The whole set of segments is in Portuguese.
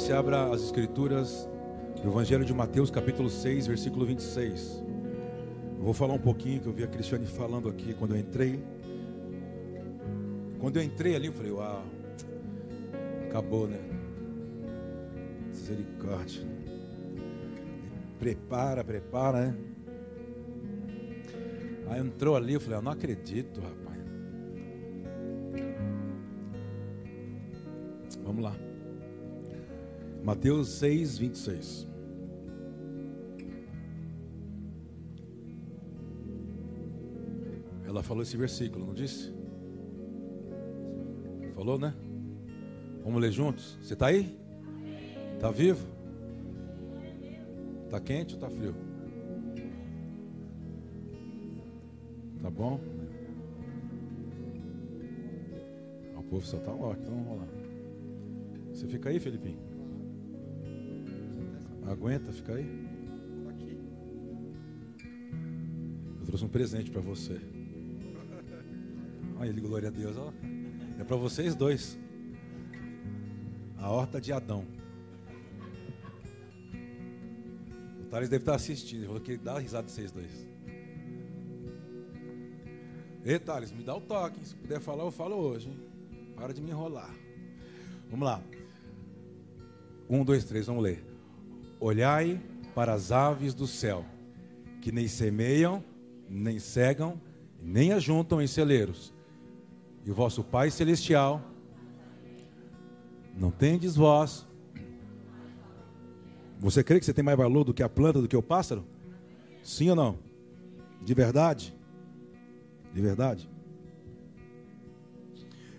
você abra as escrituras do Evangelho de Mateus, capítulo 6, versículo 26. Eu vou falar um pouquinho que eu vi a Cristiane falando aqui quando eu entrei. Quando eu entrei ali, eu falei, uau, acabou, né? Misericórdia. Prepara, prepara, né? Aí entrou ali, eu falei, eu não acredito, rapaz. Mateus 6, 26. Ela falou esse versículo, não disse? Falou, né? Vamos ler juntos? Você está aí? Está vivo? Está quente ou está frio? Tá bom? O povo só está ótimo, então vamos lá. Você fica aí, Felipinho? Aguenta, fica aí. Eu trouxe um presente para você. Olha ele, glória a Deus. Ó. É para vocês dois. A horta de Adão. O Thales deve estar assistindo. Ele falou que dá risada de vocês dois. Ei, Thales, me dá o toque. Se puder falar, eu falo hoje. Hein? Para de me enrolar. Vamos lá. Um, dois, três, vamos ler. Olhai para as aves do céu, que nem semeiam, nem cegam, nem ajuntam em celeiros. E o vosso Pai Celestial não tendes vós. Você crê que você tem mais valor do que a planta, do que o pássaro? Sim ou não? De verdade? De verdade?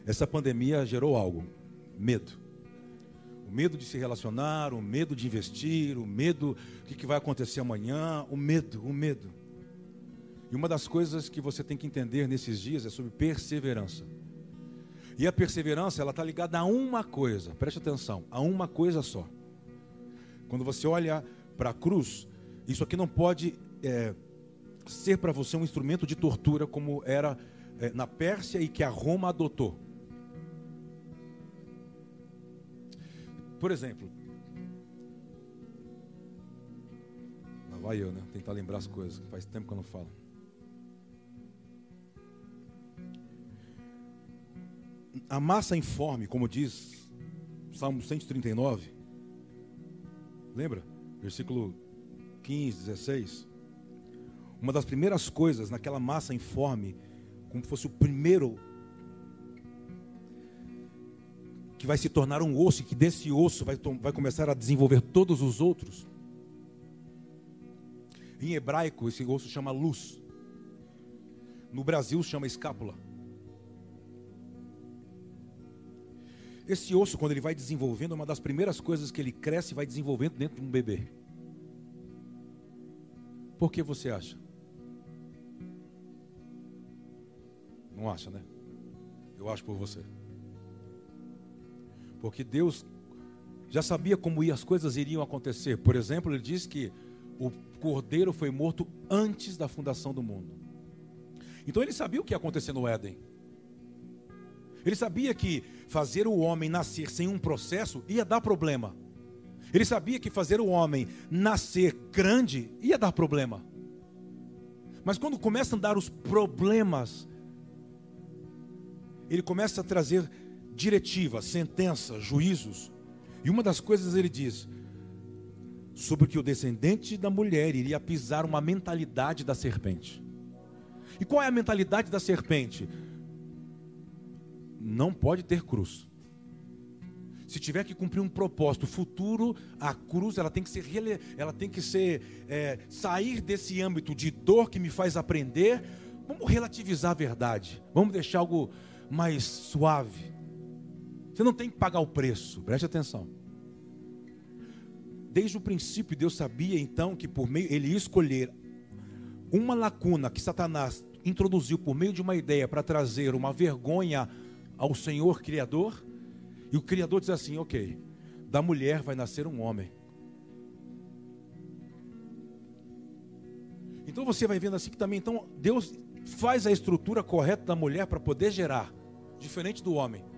Essa pandemia gerou algo: medo. O medo de se relacionar, o medo de investir, o medo do que vai acontecer amanhã, o medo, o medo. E uma das coisas que você tem que entender nesses dias é sobre perseverança. E a perseverança, ela está ligada a uma coisa, preste atenção, a uma coisa só. Quando você olha para a cruz, isso aqui não pode é, ser para você um instrumento de tortura como era é, na Pérsia e que a Roma adotou. Por exemplo, lá vai eu, né? Tentar lembrar as coisas, faz tempo que eu não falo. a massa informe, como diz Salmo 139, lembra? Versículo 15, 16. Uma das primeiras coisas naquela massa informe, como fosse o primeiro que vai se tornar um osso, e que desse osso vai, vai começar a desenvolver todos os outros. Em hebraico, esse osso chama luz. No Brasil, chama escápula. Esse osso, quando ele vai desenvolvendo, uma das primeiras coisas que ele cresce e vai desenvolvendo dentro de um bebê. Por que você acha? Não acha, né? Eu acho por você. Porque Deus já sabia como as coisas iriam acontecer. Por exemplo, ele diz que o cordeiro foi morto antes da fundação do mundo. Então ele sabia o que ia acontecer no Éden. Ele sabia que fazer o homem nascer sem um processo ia dar problema. Ele sabia que fazer o homem nascer grande ia dar problema. Mas quando começam a dar os problemas, ele começa a trazer diretivas, sentenças, juízos. E uma das coisas ele diz sobre que o descendente da mulher iria pisar uma mentalidade da serpente. E qual é a mentalidade da serpente? não pode ter cruz. Se tiver que cumprir um propósito futuro, a cruz ela tem que ser, ela tem que ser é, sair desse âmbito de dor que me faz aprender. Vamos relativizar a verdade. Vamos deixar algo mais suave. Você não tem que pagar o preço. Preste atenção. Desde o princípio, Deus sabia então que por meio ele ia escolher uma lacuna que Satanás introduziu por meio de uma ideia para trazer uma vergonha ao Senhor Criador, e o Criador diz assim: ok, da mulher vai nascer um homem. Então você vai vendo assim que também, então Deus faz a estrutura correta da mulher para poder gerar, diferente do homem.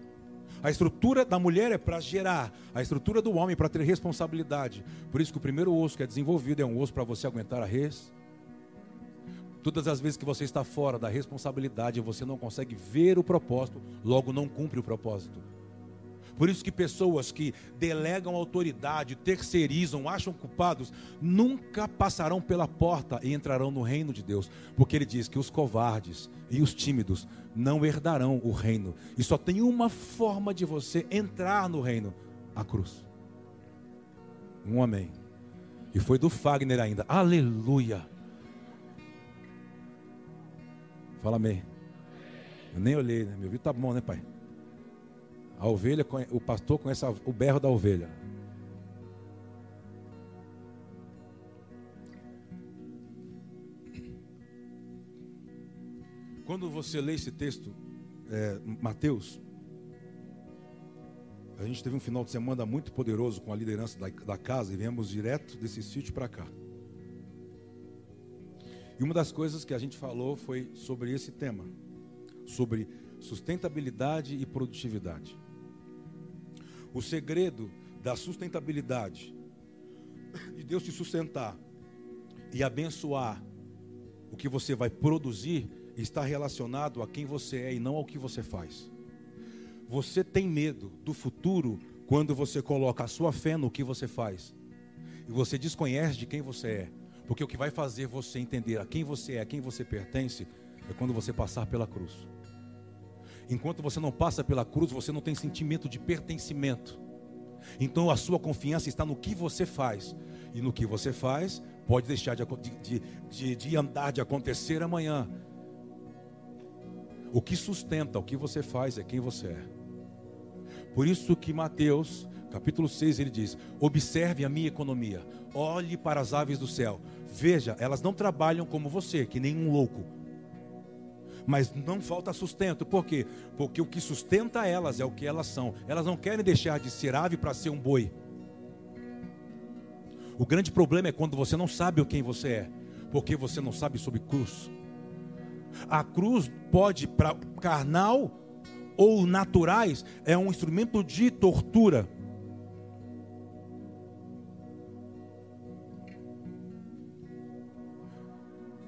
A estrutura da mulher é para gerar, a estrutura do homem é para ter responsabilidade. Por isso que o primeiro osso que é desenvolvido é um osso para você aguentar a res. Todas as vezes que você está fora da responsabilidade, você não consegue ver o propósito, logo não cumpre o propósito. Por isso que pessoas que delegam autoridade, terceirizam, acham culpados, nunca passarão pela porta e entrarão no reino de Deus. Porque ele diz que os covardes e os tímidos não herdarão o reino. E só tem uma forma de você entrar no reino: a cruz. Um amém. E foi do Fagner ainda. Aleluia. Fala amém. Eu nem olhei, né? Meu ouvido tá bom, né, pai? A ovelha, o pastor conhece o berro da ovelha. Quando você lê esse texto, é, Mateus, a gente teve um final de semana muito poderoso com a liderança da, da casa e viemos direto desse sítio para cá. E uma das coisas que a gente falou foi sobre esse tema, sobre sustentabilidade e produtividade. O segredo da sustentabilidade, de Deus te sustentar e abençoar o que você vai produzir, está relacionado a quem você é e não ao que você faz. Você tem medo do futuro quando você coloca a sua fé no que você faz. E você desconhece de quem você é. Porque o que vai fazer você entender a quem você é, a quem você pertence, é quando você passar pela cruz. Enquanto você não passa pela cruz, você não tem sentimento de pertencimento. Então a sua confiança está no que você faz. E no que você faz, pode deixar de, de, de, de andar, de acontecer amanhã. O que sustenta o que você faz é quem você é. Por isso que Mateus, capítulo 6, ele diz: Observe a minha economia, olhe para as aves do céu. Veja, elas não trabalham como você, que nem um louco mas não falta sustento. Por quê? Porque o que sustenta elas é o que elas são. Elas não querem deixar de ser ave para ser um boi. O grande problema é quando você não sabe quem você é, porque você não sabe sobre cruz. A cruz pode, para carnal ou naturais, é um instrumento de tortura.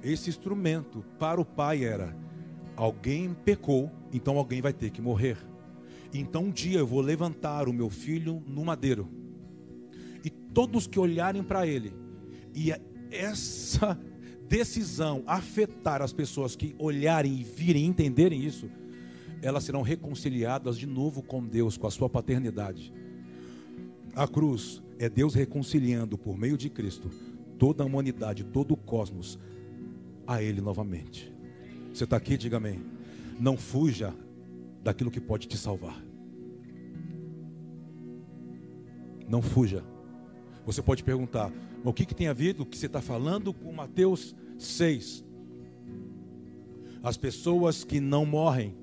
Esse instrumento para o pai era Alguém pecou, então alguém vai ter que morrer. Então um dia eu vou levantar o meu filho no madeiro. E todos que olharem para ele, e essa decisão afetar as pessoas que olharem e virem e entenderem isso, elas serão reconciliadas de novo com Deus, com a sua paternidade. A cruz é Deus reconciliando por meio de Cristo toda a humanidade, todo o cosmos a Ele novamente. Você está aqui, diga amém. Não fuja daquilo que pode te salvar. Não fuja. Você pode perguntar, o que, que tem a ver o que você está falando com Mateus 6? As pessoas que não morrem,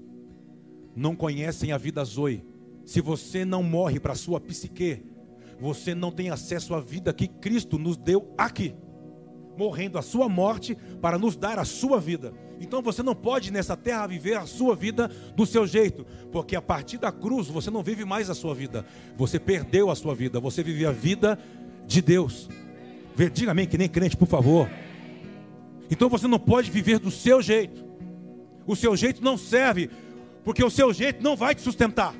não conhecem a vida Zoe. Se você não morre para a sua psique, você não tem acesso à vida que Cristo nos deu aqui, morrendo a sua morte para nos dar a sua vida. Então você não pode nessa terra viver a sua vida do seu jeito, porque a partir da cruz você não vive mais a sua vida, você perdeu a sua vida, você vive a vida de Deus. Diga amém, que nem crente, por favor. Então você não pode viver do seu jeito, o seu jeito não serve, porque o seu jeito não vai te sustentar,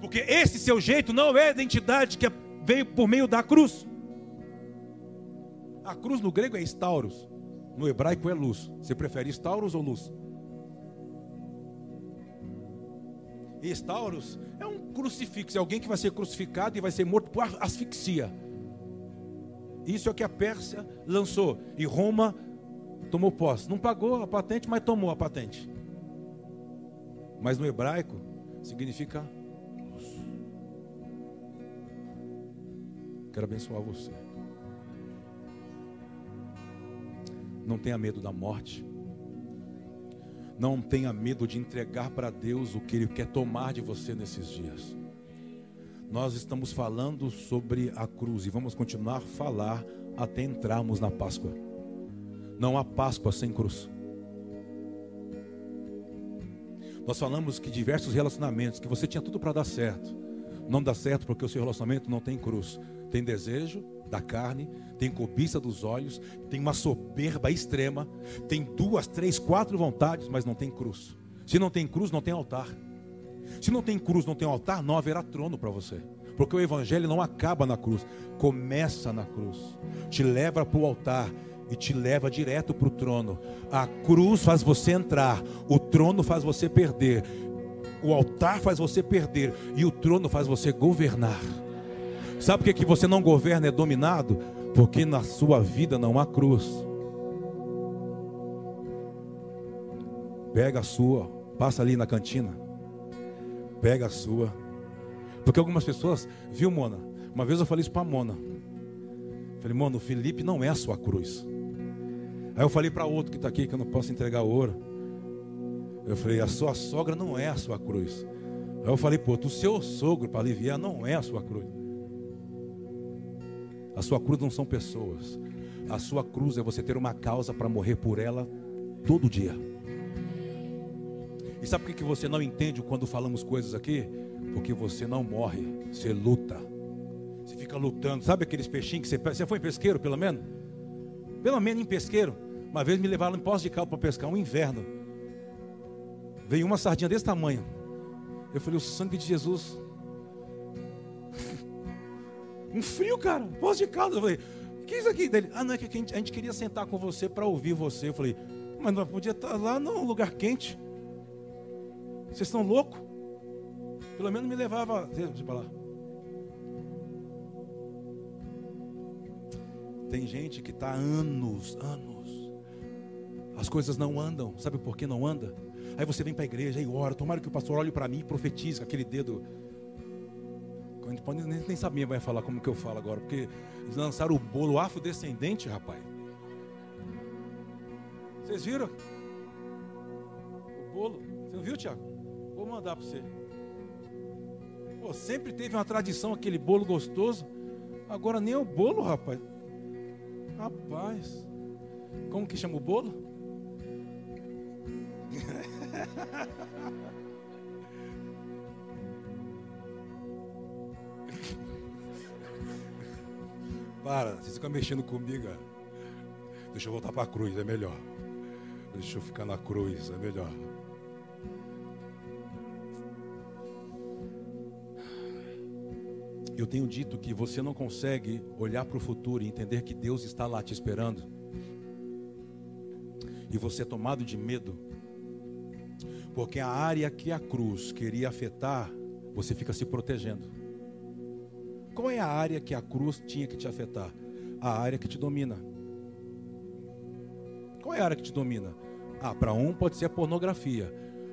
porque esse seu jeito não é a identidade que veio por meio da cruz. A cruz no grego é estauros. No hebraico é luz. Você prefere Stauros ou luz? E Stauros é um crucifixo, é alguém que vai ser crucificado e vai ser morto por asfixia. Isso é o que a Pérsia lançou. E Roma tomou posse. Não pagou a patente, mas tomou a patente. Mas no hebraico significa luz. Quero abençoar você. Não tenha medo da morte. Não tenha medo de entregar para Deus o que Ele quer tomar de você nesses dias. Nós estamos falando sobre a cruz e vamos continuar a falar até entrarmos na Páscoa. Não há Páscoa sem cruz. Nós falamos que diversos relacionamentos, que você tinha tudo para dar certo, não dá certo porque o seu relacionamento não tem cruz. Tem desejo da carne, tem cobiça dos olhos, tem uma soberba extrema, tem duas, três, quatro vontades, mas não tem cruz. Se não tem cruz, não tem altar. Se não tem cruz, não tem altar, não haverá trono para você. Porque o evangelho não acaba na cruz, começa na cruz. Te leva para o altar e te leva direto para o trono. A cruz faz você entrar, o trono faz você perder. O altar faz você perder e o trono faz você governar. Sabe por que, que você não governa, é dominado? Porque na sua vida não há cruz. Pega a sua, passa ali na cantina. Pega a sua. Porque algumas pessoas, viu, Mona? Uma vez eu falei isso para Mona. Falei, Mona, o Felipe não é a sua cruz. Aí eu falei para outro que está aqui que eu não posso entregar ouro. Eu falei, a sua sogra não é a sua cruz. Aí eu falei, pô, o seu sogro para aliviar não é a sua cruz. A sua cruz não são pessoas. A sua cruz é você ter uma causa para morrer por ela todo dia. E sabe por que você não entende quando falamos coisas aqui? Porque você não morre, você luta. Você fica lutando. Sabe aqueles peixinhos que você Você foi pesqueiro, pelo menos? Pelo menos em pesqueiro. Uma vez me levaram em Poço de Caldo para pescar, um inverno. Veio uma sardinha desse tamanho. Eu falei, o sangue de Jesus. Um frio, cara. Poço de Caldo. Eu falei, o que é isso aqui? Dele, ah, não, é que a gente, a gente queria sentar com você para ouvir você. Eu falei, mas não podia estar lá num lugar quente. Vocês estão loucos? Pelo menos me levava. Deixa falar. Tem gente que está anos, anos as coisas não andam. Sabe por que não anda? Aí você vem para a igreja e ora. Tomara que o pastor olhe para mim e profetize aquele dedo. A gente pode nem, nem saber vai falar como que eu falo agora, porque eles lançaram o bolo afrodescendente, rapaz. Vocês viram? O bolo. Você não viu, Tiago? Vou mandar para você. Pô, sempre teve uma tradição aquele bolo gostoso. Agora nem o bolo, rapaz. Rapaz. Como que chama o bolo? Para, vocês ficam mexendo comigo. Deixa eu voltar para a cruz, é melhor. Deixa eu ficar na cruz, é melhor. Eu tenho dito que você não consegue olhar para o futuro e entender que Deus está lá te esperando. E você é tomado de medo porque a área que a cruz queria afetar, você fica se protegendo. Qual é a área que a cruz tinha que te afetar? A área que te domina. Qual é a área que te domina? Ah, para um pode ser a pornografia,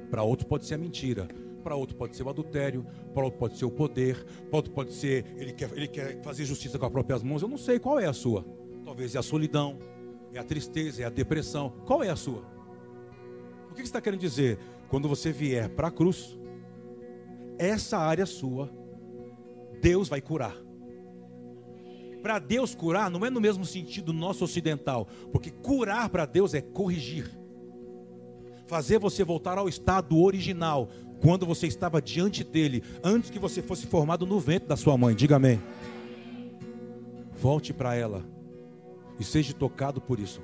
para outro pode ser a mentira, para outro pode ser o adultério, para outro pode ser o poder, para outro pode ser ele quer, ele quer fazer justiça com as próprias mãos. Eu não sei qual é a sua. Talvez é a solidão, é a tristeza, é a depressão. Qual é a sua? O que você está querendo dizer? Quando você vier para a cruz, essa área sua, Deus vai curar. Para Deus curar, não é no mesmo sentido nosso ocidental, porque curar para Deus é corrigir, fazer você voltar ao estado original, quando você estava diante dele, antes que você fosse formado no ventre da sua mãe. Diga amém. Volte para ela e seja tocado por isso.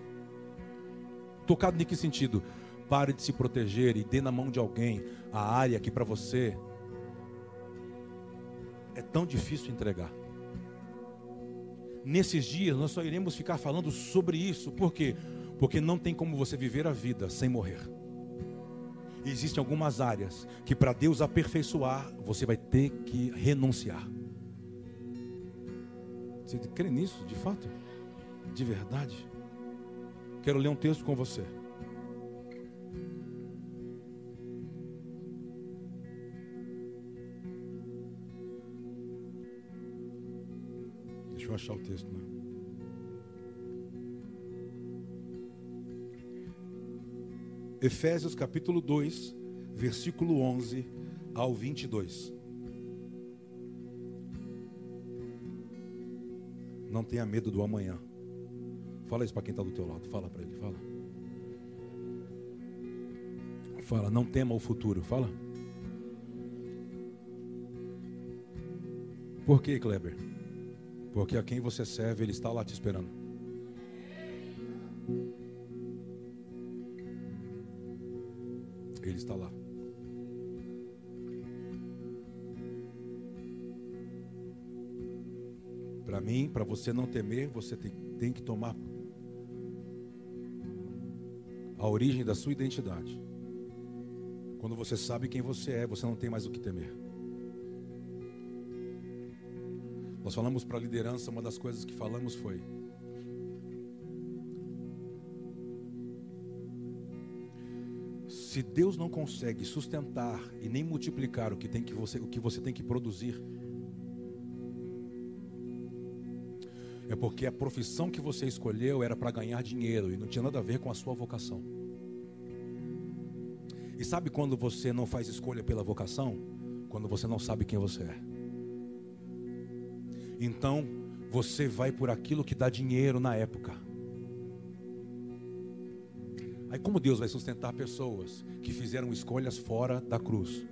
Tocado em que sentido? Pare de se proteger e dê na mão de alguém a área que para você é tão difícil entregar. Nesses dias nós só iremos ficar falando sobre isso, por quê? Porque não tem como você viver a vida sem morrer. Existem algumas áreas que para Deus aperfeiçoar, você vai ter que renunciar. Você crê nisso, de fato? De verdade? Quero ler um texto com você. Eu achar o texto. Né? Efésios capítulo 2, versículo 11 ao 22. Não tenha medo do amanhã. Fala isso para quem está do teu lado. Fala para ele, fala. Fala, não tema o futuro. Fala. Por que, Kleber? Porque a quem você serve, ele está lá te esperando. Ele está lá. Para mim, para você não temer, você tem, tem que tomar a origem da sua identidade. Quando você sabe quem você é, você não tem mais o que temer. Nós falamos para a liderança, uma das coisas que falamos foi: se Deus não consegue sustentar e nem multiplicar o que, tem que, você, o que você tem que produzir, é porque a profissão que você escolheu era para ganhar dinheiro e não tinha nada a ver com a sua vocação. E sabe quando você não faz escolha pela vocação? Quando você não sabe quem você é. Então, você vai por aquilo que dá dinheiro na época. Aí, como Deus vai sustentar pessoas que fizeram escolhas fora da cruz?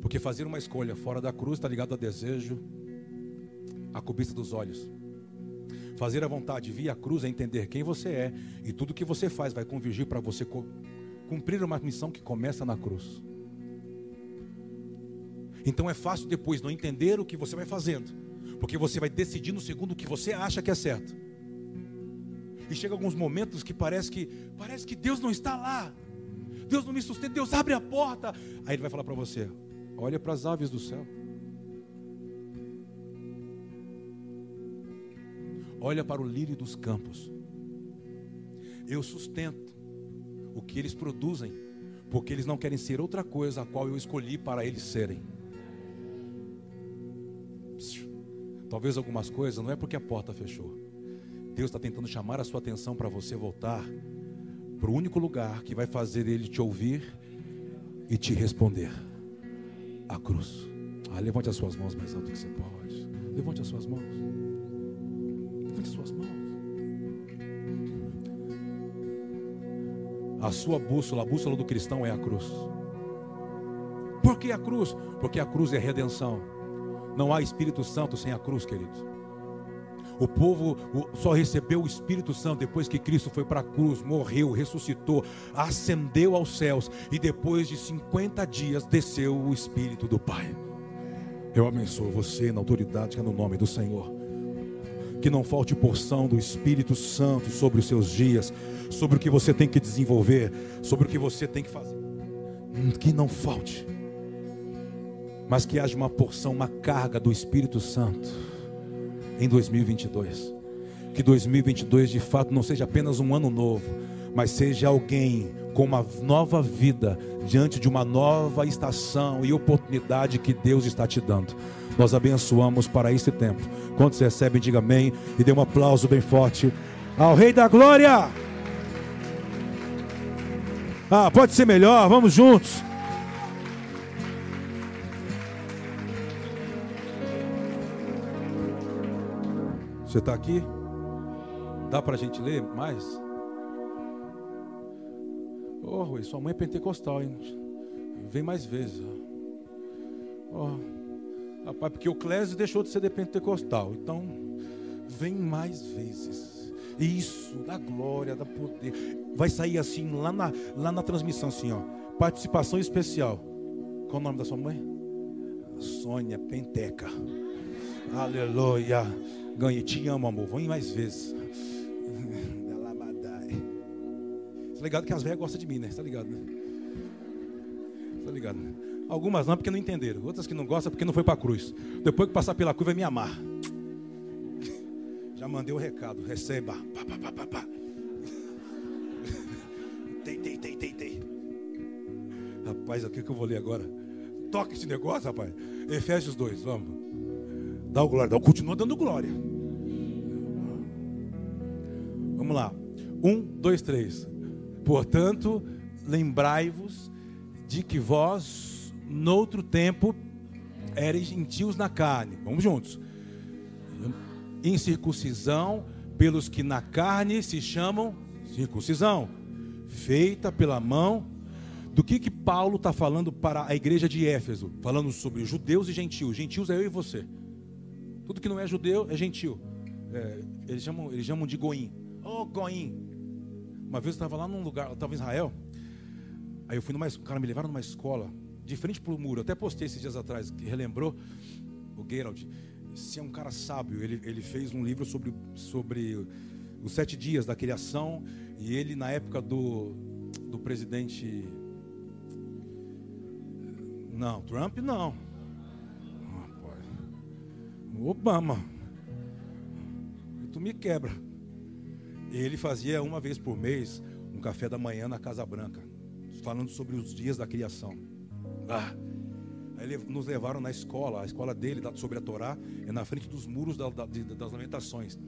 Porque fazer uma escolha fora da cruz está ligado a desejo, a cobiça dos olhos. Fazer a vontade via cruz é entender quem você é e tudo que você faz vai convergir para você cumprir uma missão que começa na cruz. Então é fácil depois não entender o que você vai fazendo, porque você vai decidindo segundo o que você acha que é certo. E chega alguns momentos que parece que parece que Deus não está lá. Deus não me sustenta, Deus abre a porta. Aí ele vai falar para você: olha para as aves do céu. Olha para o lírio dos campos. Eu sustento o que eles produzem, porque eles não querem ser outra coisa a qual eu escolhi para eles serem. Talvez algumas coisas não é porque a porta fechou. Deus está tentando chamar a sua atenção para você voltar para o único lugar que vai fazer ele te ouvir e te responder a cruz. Ah, levante as suas mãos mais alto que você pode. Levante as suas mãos. Levante as suas mãos. A sua bússola, a bússola do cristão é a cruz. Por que a cruz? Porque a cruz é redenção. Não há Espírito Santo sem a cruz, queridos. O povo só recebeu o Espírito Santo depois que Cristo foi para a cruz, morreu, ressuscitou, ascendeu aos céus e depois de 50 dias desceu o Espírito do Pai. Eu abençoo você na autoridade que é no nome do Senhor. Que não falte porção do Espírito Santo sobre os seus dias sobre o que você tem que desenvolver, sobre o que você tem que fazer. Que não falte, mas que haja uma porção, uma carga do Espírito Santo em 2022. Que 2022 de fato não seja apenas um ano novo, mas seja alguém com uma nova vida diante de uma nova estação e oportunidade que Deus está te dando. Nós abençoamos para esse tempo. Quando você recebe, diga amém e dê um aplauso bem forte ao Rei da Glória. Ah, pode ser melhor, vamos juntos. Você está aqui? Dá para a gente ler mais? Oh, Rui, sua mãe é pentecostal, hein? Vem mais vezes. Oh, rapaz, porque o Clésio deixou de ser de pentecostal. Então, vem mais vezes. Isso, da glória, da poder. Vai sair assim lá na, lá na transmissão, assim, ó. Participação especial. Qual o nome da sua mãe? Sônia Penteca. Aleluia. Ganhei, te amo, amor. Vem mais vezes. Tá ligado que as velhas gostam de mim, né? Tá ligado, né? Tá ligado, né? Algumas não porque não entenderam. Outras que não gostam porque não foi para cruz. Depois que passar pela cruz vai me amar. Já mandei o recado, receba. Pá, pá, pá, pá, pá. Tem, tem, tem, tem, tem. Rapaz, o que, que eu vou ler agora? Toca esse negócio, rapaz. Efésios 2, vamos. Dá o glória, dá, continua dando glória. Vamos lá. Um, dois, três. Portanto, lembrai-vos de que vós, noutro tempo, eres gentios na carne. Vamos juntos incircuncisão pelos que na carne se chamam circuncisão, feita pela mão Do que que Paulo está falando para a igreja de Éfeso? Falando sobre judeus e gentios. Gentios é eu e você. Tudo que não é judeu é gentil. É, eles, chamam, eles chamam de goim. Oh, goim. Uma vez eu estava lá num lugar, eu estava em Israel. Aí eu fui numa cara me levaram numa escola, de frente para o muro. Eu até postei esses dias atrás, que relembrou o Gerald. Se é um cara sábio, ele, ele fez um livro sobre, sobre os sete dias da criação. E ele, na época do, do presidente. Não, Trump não. Obama. Tu me quebra. Ele fazia uma vez por mês um café da manhã na Casa Branca, falando sobre os dias da criação. Ah, aí nos levaram na escola, a escola dele, sobre a Torá, é na frente dos muros da, da, das lamentações.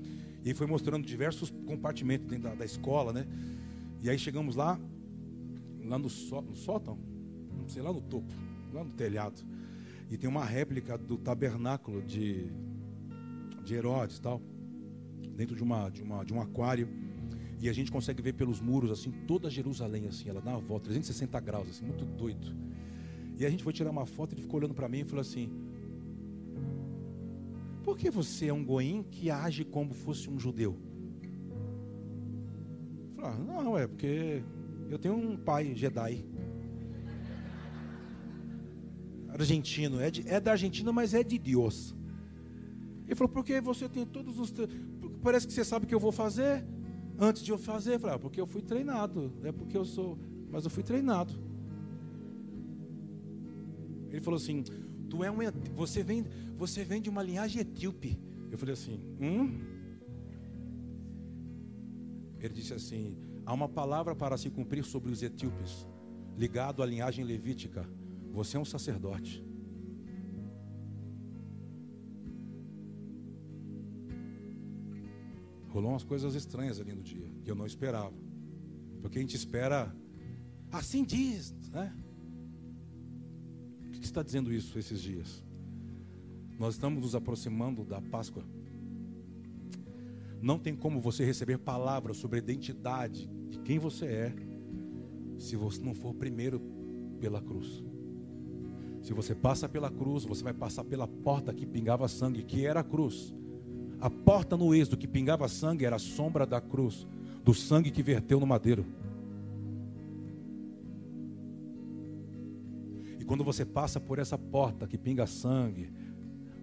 E foi mostrando diversos compartimentos dentro da, da escola, né? E aí chegamos lá, lá no, só, no sótão, não sei, lá no topo, lá no telhado. E tem uma réplica do tabernáculo de, de Herodes tal, dentro de, uma, de, uma, de um aquário. E a gente consegue ver pelos muros, assim, toda Jerusalém, assim, ela dá uma volta, 360 graus, assim, muito doido. E a gente foi tirar uma foto, ele ficou olhando para mim e falou assim: Por que você é um goim que age como fosse um judeu? Eu falei, ah, não, é porque eu tenho um pai Jedi argentino, é, de, é da Argentina, mas é de Deus. Ele falou, porque você tem todos os. Parece que você sabe o que eu vou fazer. Antes de eu fazer, eu falei, ah, porque eu fui treinado. É porque eu sou. Mas eu fui treinado. Ele falou assim: Tu é um. Você vem, você vem de uma linhagem etíope. Eu falei assim: Hum? Ele disse assim: Há uma palavra para se cumprir sobre os etíopes, ligado à linhagem levítica. Você é um sacerdote. Rolou umas coisas estranhas ali no dia, que eu não esperava. Porque a gente espera, assim diz, né? O que está dizendo isso esses dias? Nós estamos nos aproximando da Páscoa. Não tem como você receber palavras sobre a identidade de quem você é, se você não for primeiro pela cruz. Se você passa pela cruz, você vai passar pela porta que pingava sangue, que era a cruz. A porta no êxodo que pingava sangue era a sombra da cruz, do sangue que verteu no madeiro. E quando você passa por essa porta que pinga sangue,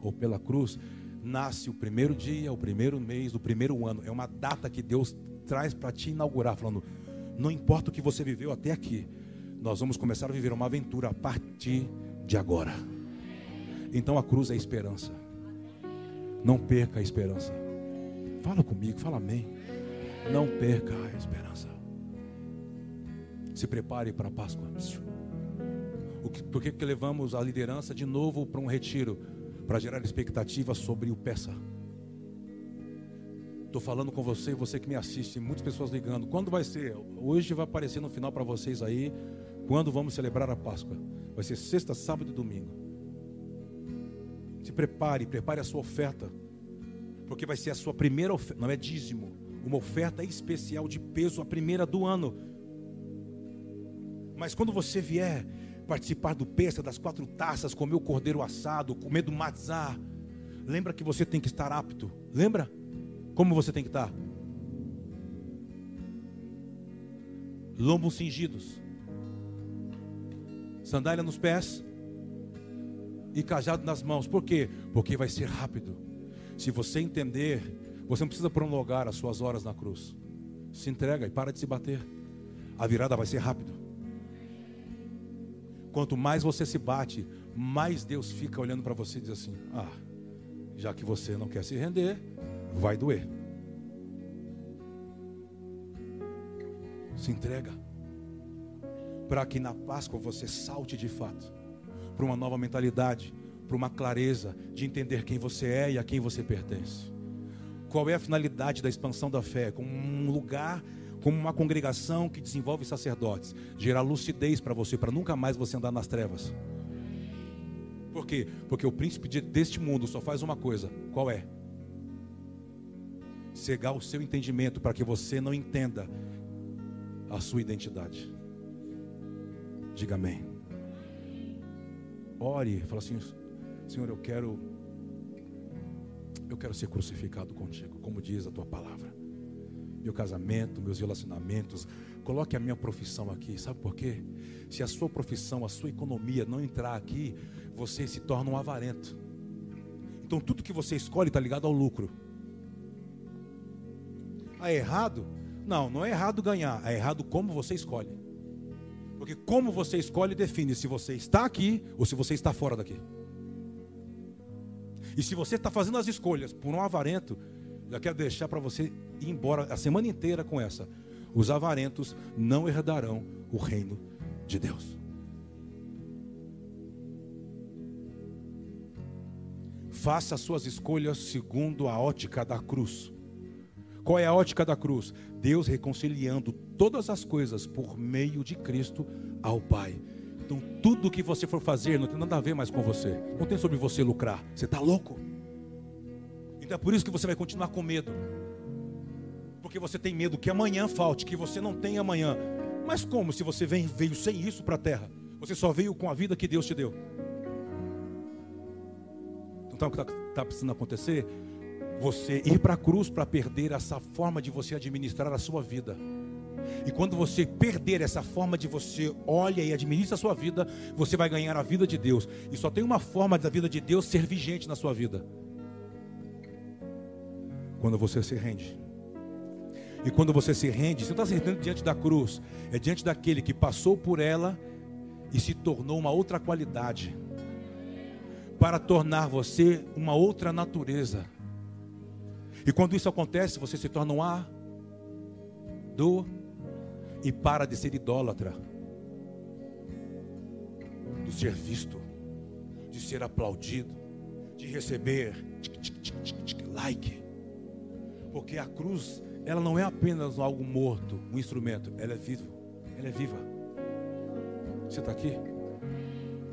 ou pela cruz, nasce o primeiro dia, o primeiro mês, o primeiro ano. É uma data que Deus traz para te inaugurar, falando: não importa o que você viveu até aqui, nós vamos começar a viver uma aventura a partir de agora. Então a cruz é a esperança. Não perca a esperança. Fala comigo, fala amém. Não perca a esperança. Se prepare para a Páscoa. Por que, levamos a liderança de novo para um retiro? Para gerar expectativa sobre o peça. Estou falando com você você que me assiste, muitas pessoas ligando. Quando vai ser? Hoje vai aparecer no final para vocês aí. Quando vamos celebrar a Páscoa? Vai ser sexta, sábado e domingo. Se prepare, prepare a sua oferta. Porque vai ser a sua primeira oferta, não é dízimo, uma oferta especial de peso, a primeira do ano. Mas quando você vier participar do peça, das quatro taças, comer o cordeiro assado, comer do matzá, lembra que você tem que estar apto. Lembra? Como você tem que estar? Lombos cingidos sandália nos pés e cajado nas mãos. Por quê? Porque vai ser rápido. Se você entender, você não precisa prolongar as suas horas na cruz. Se entrega e para de se bater. A virada vai ser rápido. Quanto mais você se bate, mais Deus fica olhando para você e diz assim: Ah, já que você não quer se render, vai doer. Se entrega para que na Páscoa você salte de fato para uma nova mentalidade, para uma clareza de entender quem você é e a quem você pertence. Qual é a finalidade da expansão da fé? Como um lugar, como uma congregação que desenvolve sacerdotes, gerar lucidez para você, para nunca mais você andar nas trevas. Por quê? Porque o príncipe deste mundo só faz uma coisa: qual é? Cegar o seu entendimento para que você não entenda a sua identidade. Diga amém. Ore, fala assim, Senhor, eu quero eu quero ser crucificado contigo, como diz a tua palavra. Meu casamento, meus relacionamentos, coloque a minha profissão aqui. Sabe por quê? Se a sua profissão, a sua economia não entrar aqui, você se torna um avarento. Então tudo que você escolhe está ligado ao lucro. Ah, é errado? Não, não é errado ganhar, é errado como você escolhe. Porque como você escolhe define se você está aqui ou se você está fora daqui. E se você está fazendo as escolhas por um avarento, já quero deixar para você ir embora a semana inteira com essa. Os avarentos não herdarão o reino de Deus. Faça as suas escolhas segundo a ótica da cruz. Qual é a ótica da cruz? Deus reconciliando todas as coisas por meio de Cristo ao Pai. Então, tudo que você for fazer não tem nada a ver mais com você. Não tem sobre você lucrar. Você está louco. Então é por isso que você vai continuar com medo. Porque você tem medo que amanhã falte, que você não tenha amanhã. Mas como se você veio sem isso para a terra? Você só veio com a vida que Deus te deu. Então, o que está tá precisando acontecer? Você ir para a cruz para perder essa forma de você administrar a sua vida. E quando você perder essa forma de você olha e administra a sua vida, você vai ganhar a vida de Deus. E só tem uma forma da vida de Deus ser vigente na sua vida. Quando você se rende. E quando você se rende, você está se rendendo diante da cruz, é diante daquele que passou por ela e se tornou uma outra qualidade, para tornar você uma outra natureza. E quando isso acontece, você se torna um A do e para de ser idólatra, de ser visto, de ser aplaudido, de receber tic, tic, tic, like. Porque a cruz, ela não é apenas algo morto, um instrumento, ela é viva, ela é viva. Você está aqui?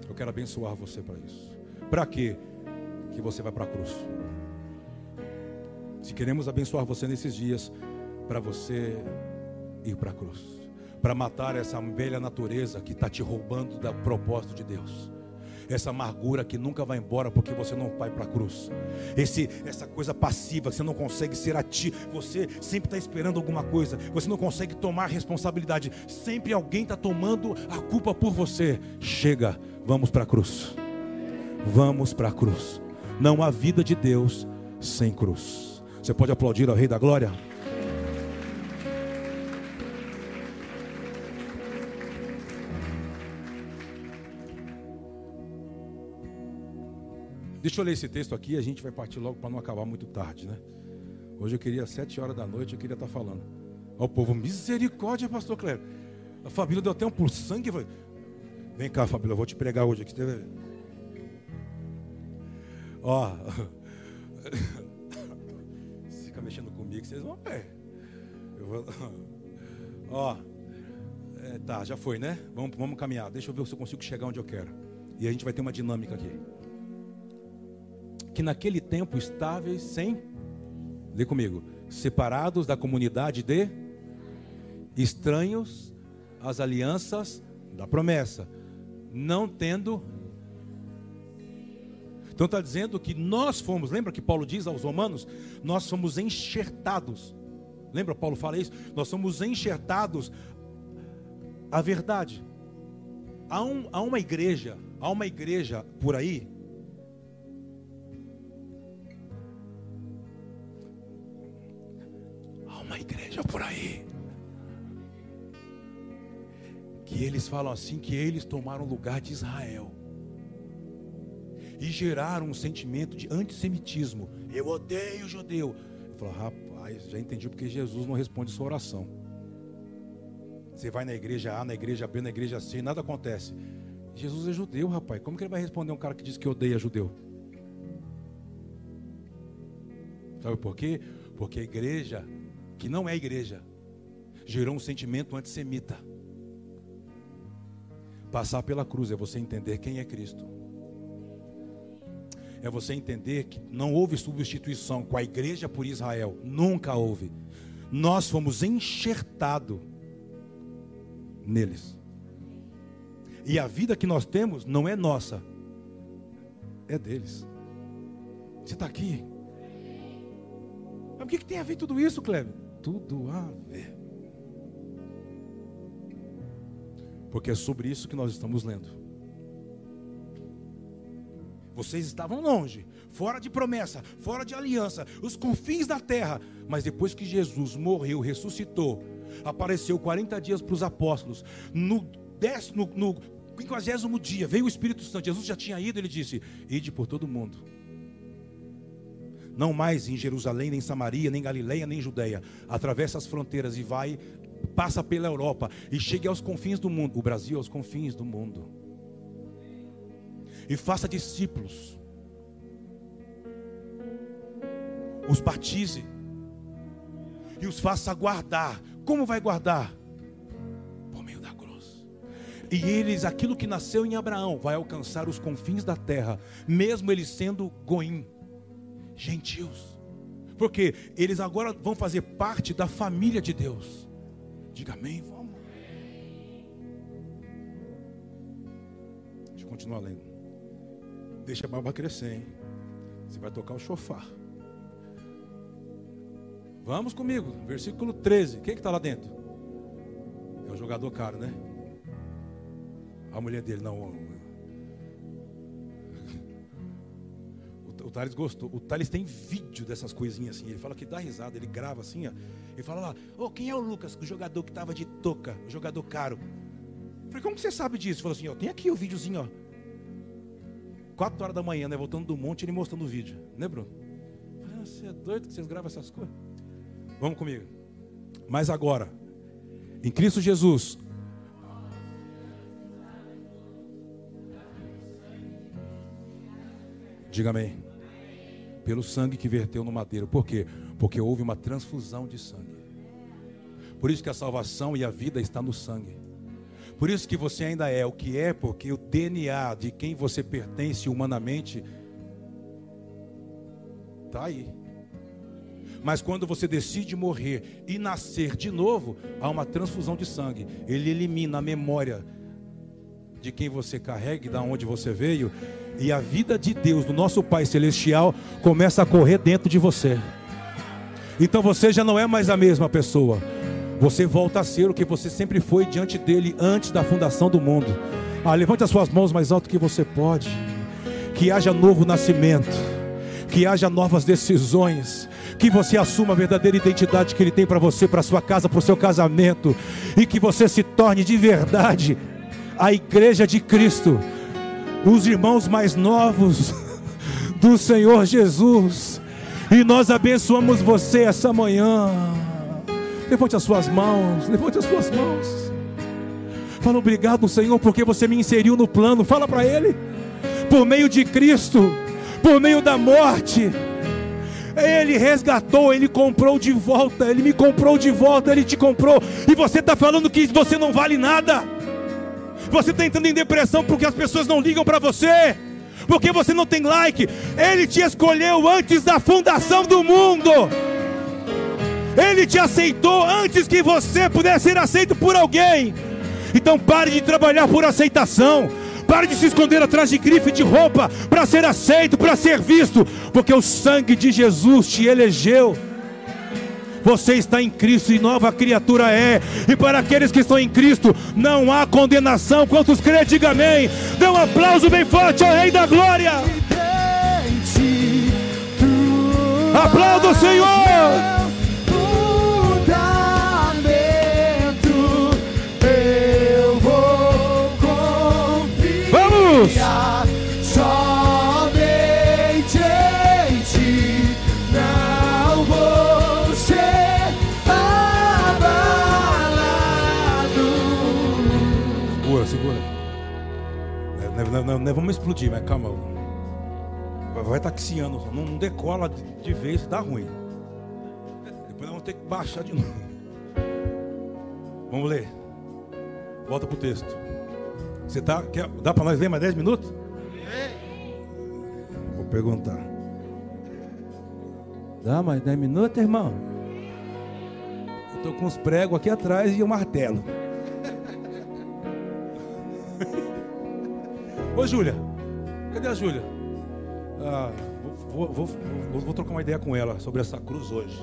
Eu quero abençoar você para isso. Para quê? Que você vai para a cruz. Se queremos abençoar você nesses dias, para você ir para a cruz para matar essa velha natureza que está te roubando do propósito de Deus. Essa amargura que nunca vai embora porque você não vai para a cruz. Esse, essa coisa passiva, você não consegue ser ativo. Você sempre está esperando alguma coisa. Você não consegue tomar responsabilidade. Sempre alguém está tomando a culpa por você. Chega, vamos para a cruz. Vamos para a cruz. Não há vida de Deus sem cruz. Você pode aplaudir ao Rei da Glória? Deixa eu ler esse texto aqui a gente vai partir logo para não acabar muito tarde, né? Hoje eu queria, sete horas da noite, eu queria estar tá falando. Ó, o povo, misericórdia, pastor Cléber. A família deu até um por sangue. Vem cá, família, eu vou te pregar hoje aqui. Ó, fica mexendo comigo, vocês vão ver. Eu vou... Ó, é, tá, já foi, né? Vamos, vamos caminhar. Deixa eu ver se eu consigo chegar onde eu quero. E a gente vai ter uma dinâmica aqui que naquele tempo estáveis sem, lê comigo, separados da comunidade de estranhos às alianças da promessa, não tendo. Então está dizendo que nós fomos, lembra que Paulo diz aos romanos? Nós somos enxertados. Lembra Paulo fala isso? Nós somos enxertados a verdade. Há, um, há uma igreja, há uma igreja por aí uma igreja por aí. Que eles falam assim que eles tomaram o lugar de Israel. E geraram um sentimento de antissemitismo. Eu odeio judeu. Eu falo, rapaz, já entendi porque Jesus não responde sua oração. Você vai na igreja A, na igreja B, na igreja C, nada acontece. Jesus é judeu, rapaz. Como que ele vai responder um cara que diz que odeia judeu? Sabe por quê? Porque a igreja que não é igreja, gerou um sentimento antissemita. Passar pela cruz é você entender quem é Cristo. É você entender que não houve substituição com a igreja por Israel. Nunca houve. Nós fomos enxertados neles. E a vida que nós temos não é nossa, é deles. Você está aqui? Mas o que, que tem a ver tudo isso, Cleber? Tudo a ver. Porque é sobre isso que nós estamos lendo. Vocês estavam longe, fora de promessa, fora de aliança, os confins da terra. Mas depois que Jesus morreu, ressuscitou, apareceu 40 dias para os apóstolos. No, décimo, no, 50 dia veio o Espírito Santo. Jesus já tinha ido, ele disse: Ide por todo mundo. Não mais em Jerusalém, nem Samaria, nem Galileia, nem Judeia. Atravessa as fronteiras e vai, passa pela Europa e chegue aos confins do mundo. O Brasil aos confins do mundo. E faça discípulos. Os batize. E os faça guardar. Como vai guardar? E eles, aquilo que nasceu em Abraão, vai alcançar os confins da terra, mesmo eles sendo goim, gentios. Porque eles agora vão fazer parte da família de Deus. Diga amém, vamos. Deixa eu continuar lendo. Deixa a barba crescer, hein? Você vai tocar o chofar. Vamos comigo, versículo 13. Quem é que está lá dentro? É o jogador caro, né? A mulher dele, não. O, Thales gostou. O Thales tem vídeo dessas coisinhas assim. Ele fala que dá risada, ele grava assim, ó. Ele fala lá, ô, oh, quem é o Lucas, o jogador que estava de toca, o jogador caro? Eu falei, como você sabe disso? Ele falou assim, ó, tem aqui o videozinho, ó. Quatro horas da manhã, né? Voltando do monte, ele mostrando o vídeo. Né, Bruno? Ah, você é doido que vocês gravam essas coisas? Vamos comigo. Mas agora, em Cristo Jesus, Diga amém. Pelo sangue que verteu no madeiro. Por quê? Porque houve uma transfusão de sangue. Por isso que a salvação e a vida está no sangue. Por isso que você ainda é o que é, porque o DNA de quem você pertence humanamente está aí. Mas quando você decide morrer e nascer de novo, há uma transfusão de sangue. Ele elimina a memória de quem você carrega e da onde você veio e a vida de Deus, do nosso Pai Celestial, começa a correr dentro de você. Então você já não é mais a mesma pessoa. Você volta a ser o que você sempre foi diante dele antes da fundação do mundo. Ah, levante as suas mãos mais alto que você pode. Que haja novo nascimento. Que haja novas decisões. Que você assuma a verdadeira identidade que ele tem para você, para sua casa, para o seu casamento. E que você se torne de verdade a igreja de Cristo os irmãos mais novos do Senhor Jesus. E nós abençoamos você essa manhã. Levante as suas mãos, levante as suas mãos. Fala obrigado, Senhor, porque você me inseriu no plano. Fala para Ele. Por meio de Cristo, por meio da morte, Ele resgatou, Ele comprou de volta, Ele me comprou de volta, Ele te comprou. E você está falando que você não vale nada. Você está entrando em depressão porque as pessoas não ligam para você, porque você não tem like. Ele te escolheu antes da fundação do mundo. Ele te aceitou antes que você pudesse ser aceito por alguém. Então pare de trabalhar por aceitação. Pare de se esconder atrás de grife de roupa para ser aceito, para ser visto, porque o sangue de Jesus te elegeu. Você está em Cristo e nova criatura é. E para aqueles que estão em Cristo, não há condenação. Quantos crê, diga amém. Dê um aplauso bem forte ao Rei da Glória. Aplauda o Senhor. Vamos! não, não, vamos explodir, mas calma. Vai taxiando, não, não decola de, de vez, dá ruim. Depois nós vamos ter que baixar de novo. Vamos ler. Volta pro texto. Você tá, quer, dá para nós ver mais 10 minutos? Vou perguntar. Dá mais 10 minutos, irmão? Eu estou com os pregos aqui atrás e o martelo. Ô Júlia, cadê a Júlia? Ah, vou, vou, vou, vou, trocar uma ideia com ela sobre essa cruz hoje.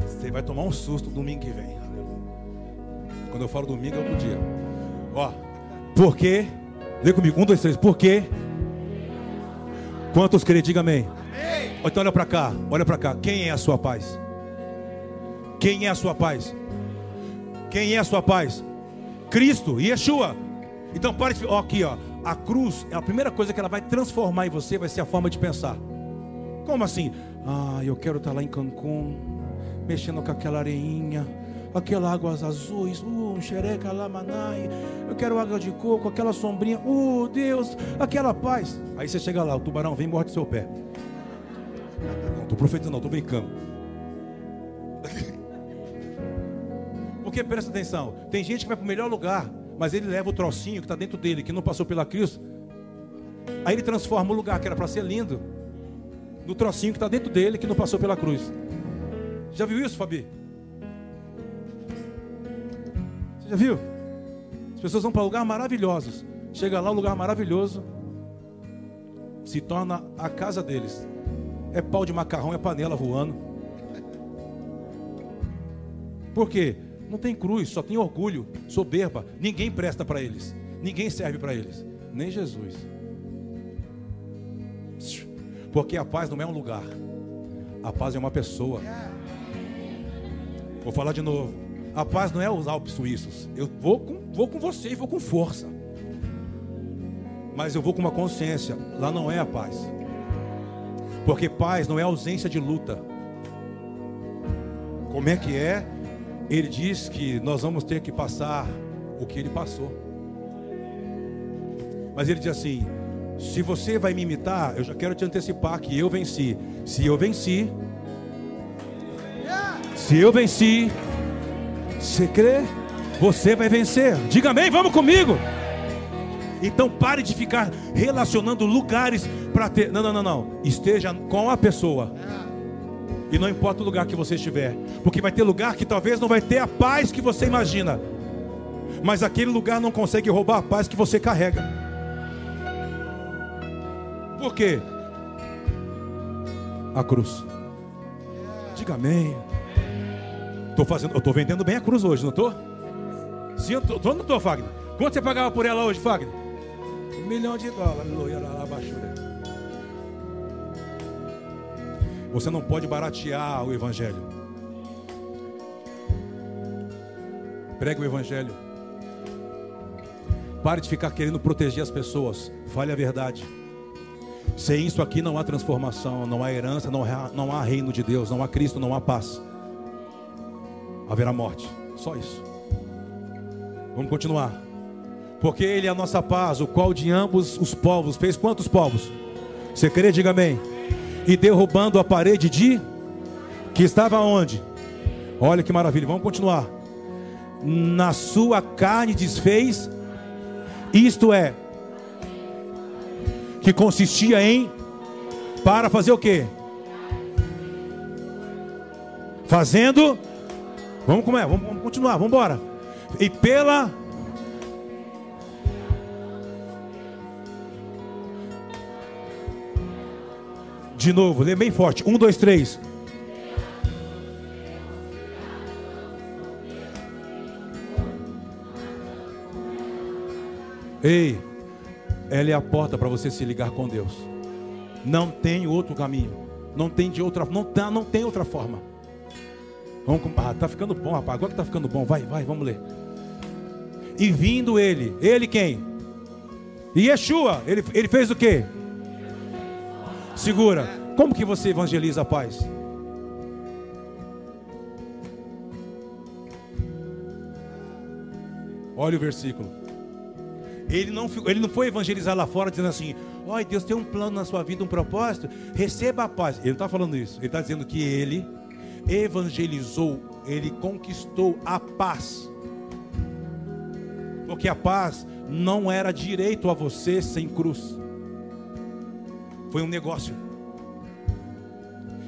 Você vai tomar um susto domingo que vem. Quando eu falo domingo é outro dia. Ó, por quê? Lê comigo, um, dois, três. Por quê? Quantos querem? Diga amém. amém. Então olha para cá, olha para cá. Quem é a sua paz? Quem é a sua paz? Quem é a sua paz? Cristo, Yeshua. Então pare de. Ó, aqui, ó. A cruz é a primeira coisa que ela vai transformar em você, vai ser a forma de pensar. Como assim? Ah, eu quero estar lá em Cancún, mexendo com aquela areinha, aquelas águas azuis, uh, xereca lamanai. Eu quero água de coco, aquela sombrinha, uh, Deus, aquela paz. Aí você chega lá, o tubarão vem e morde seu pé. Não estou profetizando, não, estou brincando. Porque presta atenção, tem gente que vai para o melhor lugar, mas ele leva o trocinho que está dentro dele, que não passou pela Cristo. Aí ele transforma o lugar que era para ser lindo no trocinho que está dentro dele, que não passou pela cruz. Já viu isso, Fabi? Já viu? As pessoas vão para lugares maravilhosos. Chega lá, um lugar maravilhoso se torna a casa deles. É pau de macarrão, é panela voando. Por quê? Não tem cruz, só tem orgulho, soberba. Ninguém presta para eles. Ninguém serve para eles. Nem Jesus. Porque a paz não é um lugar. A paz é uma pessoa. Vou falar de novo. A paz não é os Alpes suíços. Eu vou com, vou com você e vou com força. Mas eu vou com uma consciência. Lá não é a paz. Porque paz não é ausência de luta. Como é que é? ele diz que nós vamos ter que passar o que ele passou. Mas ele diz assim: se você vai me imitar, eu já quero te antecipar que eu venci. Se eu venci, se eu venci, você crê? Você vai vencer. Diga amém, vamos comigo. Então pare de ficar relacionando lugares para ter. Não, não, não, não. Esteja com a pessoa. E não importa o lugar que você estiver, porque vai ter lugar que talvez não vai ter a paz que você imagina, mas aquele lugar não consegue roubar a paz que você carrega. Por quê? A cruz. Diga amém. Tô fazendo, eu tô vendendo bem a cruz hoje, não tô? Sim, eu tô, tô não tô, Fagner. Quanto você pagava por ela hoje, Fagner? Um milhão de dólares. Você não pode baratear o Evangelho. Pregue o Evangelho. Pare de ficar querendo proteger as pessoas. Fale a verdade. Sem isso aqui não há transformação, não há herança, não há, não há reino de Deus, não há Cristo, não há paz. Haverá morte. Só isso. Vamos continuar. Porque Ele é a nossa paz, o qual de ambos os povos fez quantos povos? Você crê? Diga amém e derrubando a parede de que estava onde? Olha que maravilha, vamos continuar. Na sua carne desfez, isto é, que consistia em para fazer o que? Fazendo, vamos como é? Vamos, vamos continuar, vamos embora. E pela De novo, lê bem forte. Um, dois, três. Ei, ela é a porta para você se ligar com Deus. Não tem outro caminho. Não tem de outra, não tá, não tem outra forma. Vamos, ah, tá ficando bom, rapaz. Agora que tá ficando bom, vai, vai, vamos ler. E vindo ele, ele quem? Yeshua, ele, ele fez o quê? Segura. Como que você evangeliza a paz? Olha o versículo. Ele não, ele não foi evangelizar lá fora dizendo assim: Olha, Deus tem um plano na sua vida, um propósito, receba a paz. Ele não está falando isso. Ele está dizendo que ele evangelizou, ele conquistou a paz. Porque a paz não era direito a você sem cruz. Foi um negócio.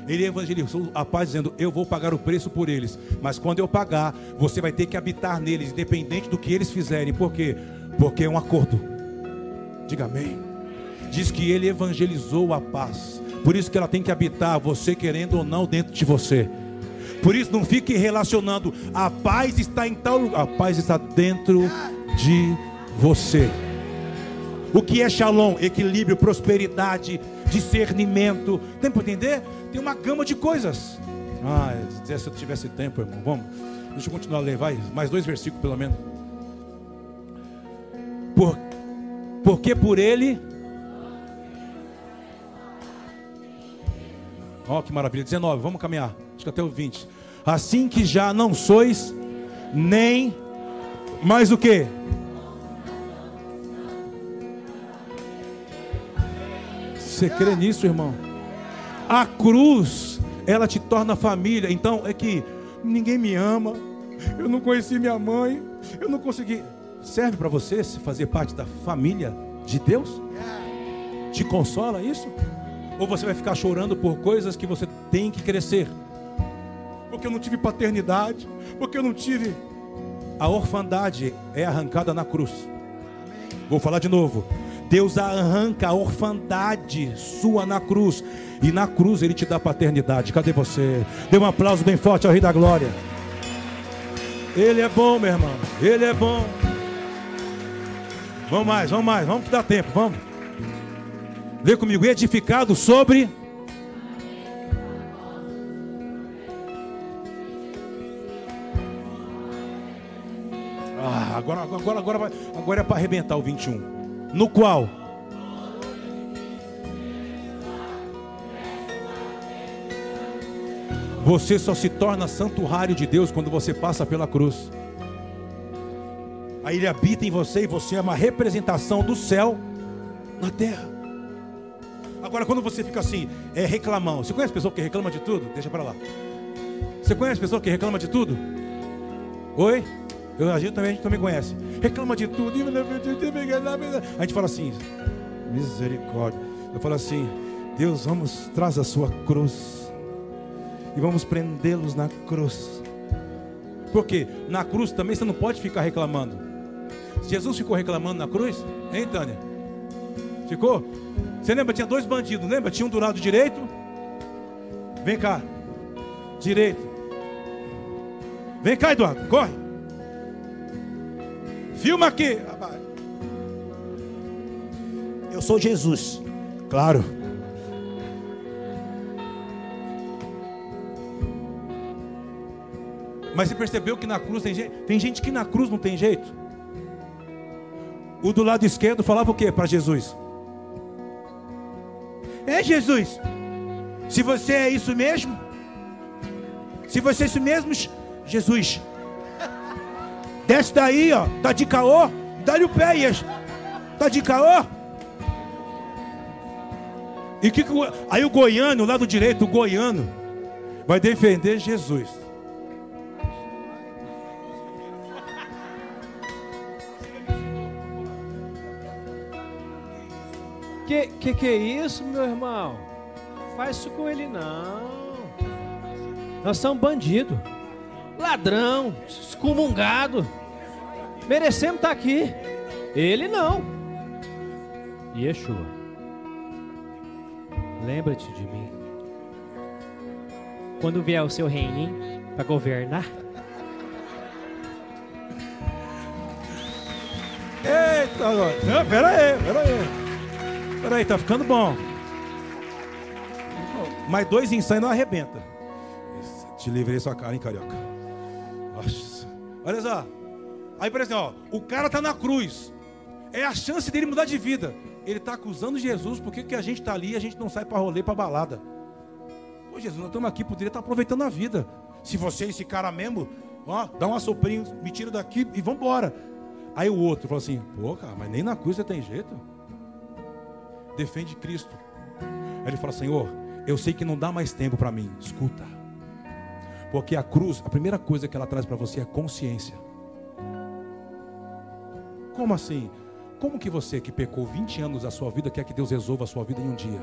Ele evangelizou a paz dizendo: Eu vou pagar o preço por eles, mas quando eu pagar, você vai ter que habitar neles, independente do que eles fizerem. Por quê? Porque é um acordo. Diga amém. Diz que ele evangelizou a paz. Por isso que ela tem que habitar você querendo ou não dentro de você. Por isso não fique relacionando a paz está em tal lugar, a paz está dentro de você. O que é shalom? Equilíbrio, prosperidade, discernimento. Tem para entender? Tem uma gama de coisas. Ah, se eu tivesse tempo, irmão, vamos. Deixa eu continuar a ler, vai. Mais dois versículos pelo menos. Por, porque por ele. Ó, oh, que maravilha. 19, vamos caminhar. Acho que até o 20. Assim que já não sois nem mais o que? Você crê nisso, irmão? A cruz, ela te torna família. Então, é que ninguém me ama. Eu não conheci minha mãe. Eu não consegui. Serve para você fazer parte da família de Deus? Te consola isso? Ou você vai ficar chorando por coisas que você tem que crescer? Porque eu não tive paternidade, porque eu não tive. A orfandade é arrancada na cruz. Vou falar de novo. Deus arranca a orfandade sua na cruz. E na cruz ele te dá paternidade. Cadê você? Dê um aplauso bem forte ao Rei da Glória. Ele é bom, meu irmão. Ele é bom. Vamos mais, vamos mais, vamos que dá tempo, vamos. Lê comigo, edificado sobre. Ah, agora, agora, agora, vai, agora é para arrebentar o 21 no qual você só se torna santuário de Deus quando você passa pela cruz. Aí ele habita em você e você é uma representação do céu na terra. Agora, quando você fica assim, é reclamão. Você conhece pessoa que reclama de tudo? Deixa para lá. Você conhece pessoa que reclama de tudo? Oi? Eu, a gente também, a gente também conhece. Reclama de tudo. A gente fala assim, misericórdia. Eu falo assim, Deus, vamos, traz a sua cruz. E vamos prendê-los na cruz. Porque na cruz também você não pode ficar reclamando. Jesus ficou reclamando na cruz? Hein, Tânia? Ficou? Você lembra? Tinha dois bandidos, lembra? Tinha um do lado direito. Vem cá. Direito. Vem cá, Eduardo. Corre. Filma aqui. Eu sou Jesus. Claro. Mas você percebeu que na cruz tem gente, tem gente que na cruz não tem jeito? O do lado esquerdo falava o que para Jesus? É Jesus. Se você é isso mesmo, se você é isso mesmo, Jesus, Desce daí, ó. Tá de caô? Dá-lhe o pé, Ias. Tá de caô? E que, aí o goiano, lá do direito, o goiano, vai defender Jesus. Que, que que é isso, meu irmão? Faz isso com ele não. Nós somos bandidos ladrão, excomungado. Merecemos estar aqui. Ele não. Yeshua, lembra-te de mim. Quando vier o seu reininho para governar. Eita. Não, pera aí, pera aí. Pera aí, tá ficando bom. Mais dois ensaios não arrebenta. Te livrei sua cara, hein, carioca. Nossa. Olha só. Aí por exemplo, ó, o cara está na cruz. É a chance dele mudar de vida. Ele está acusando Jesus porque que a gente está ali e a gente não sai para rolê, para balada. Pô, Jesus, nós estamos aqui, poderia estar tá aproveitando a vida. Se você, esse cara mesmo, ó, dá um assoprinho, me tira daqui e vamos embora. Aí o outro falou assim: pô, cara, mas nem na cruz você tem jeito. Defende Cristo. Aí ele fala: Senhor, eu sei que não dá mais tempo para mim. Escuta. Porque a cruz, a primeira coisa que ela traz para você é consciência. Como assim? Como que você que pecou 20 anos da sua vida quer que Deus resolva a sua vida em um dia?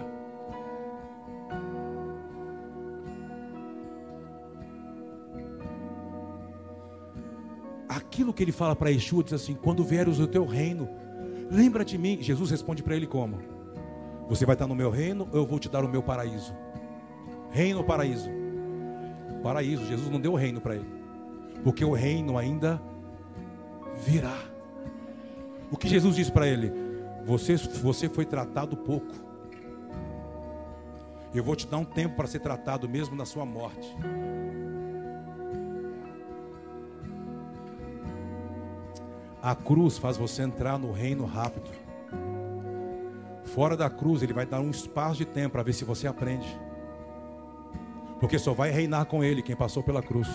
Aquilo que ele fala para Yeshua diz assim: quando vieres o teu reino, Lembra de mim. Jesus responde para ele como? Você vai estar no meu reino eu vou te dar o meu paraíso? Reino ou paraíso? Paraíso. Jesus não deu o reino para ele. Porque o reino ainda virá. O que Jesus disse para ele? Você, você foi tratado pouco. Eu vou te dar um tempo para ser tratado mesmo na sua morte. A cruz faz você entrar no reino rápido. Fora da cruz, ele vai dar um espaço de tempo para ver se você aprende. Porque só vai reinar com ele quem passou pela cruz.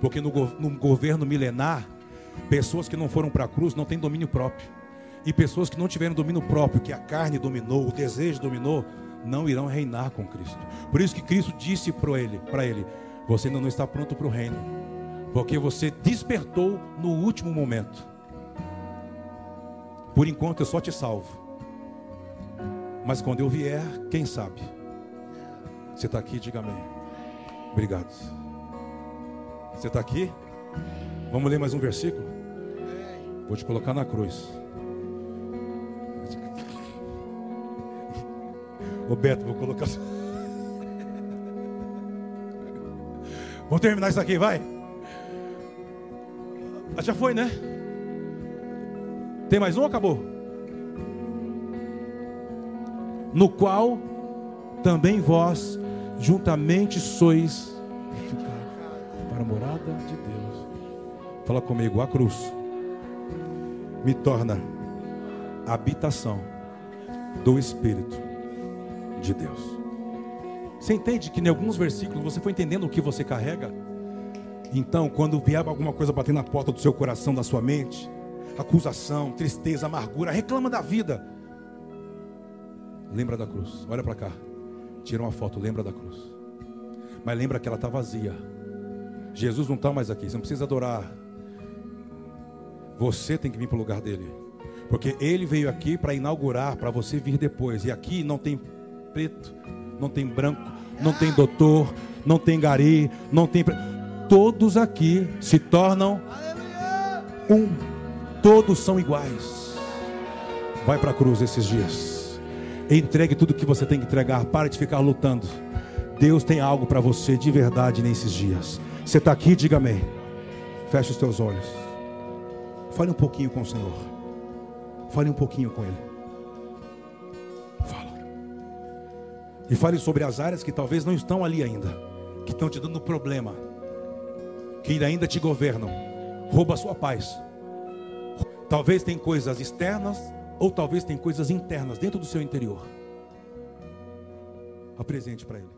Porque no, no governo milenar, pessoas que não foram para a cruz não têm domínio próprio. E pessoas que não tiveram domínio próprio, que a carne dominou, o desejo dominou, não irão reinar com Cristo. Por isso que Cristo disse para ele, para ele: Você ainda não está pronto para o reino, porque você despertou no último momento. Por enquanto eu só te salvo. Mas quando eu vier, quem sabe? Você está aqui, diga amém. Obrigado. Você está aqui? Vamos ler mais um versículo? Vou te colocar na cruz. Roberto, vou colocar. Vamos terminar isso aqui, vai. Ah, já foi, né? Tem mais um ou acabou? No qual também vós juntamente sois para a morada de Deus. Fala comigo, a cruz me torna habitação do Espírito de Deus. Você entende que em alguns versículos você foi entendendo o que você carrega? Então, quando vier alguma coisa bater na porta do seu coração, da sua mente, acusação, tristeza, amargura, reclama da vida. Lembra da cruz. Olha para cá. Tira uma foto, lembra da cruz. Mas lembra que ela está vazia. Jesus não está mais aqui. Você não precisa adorar. Você tem que vir para o lugar dele. Porque ele veio aqui para inaugurar, para você vir depois. E aqui não tem preto, não tem branco, não tem doutor, não tem gari, não tem. Todos aqui se tornam um. Todos são iguais. Vai para a cruz esses dias. Entregue tudo que você tem que entregar. Pare de ficar lutando. Deus tem algo para você de verdade nesses dias. Você está aqui, diga amém. Feche os teus olhos. Fale um pouquinho com o Senhor. Fale um pouquinho com Ele. Fala. E fale sobre as áreas que talvez não estão ali ainda, que estão te dando problema, que ainda te governam. Rouba a sua paz. Talvez tem coisas externas ou talvez tem coisas internas dentro do seu interior. Apresente para Ele.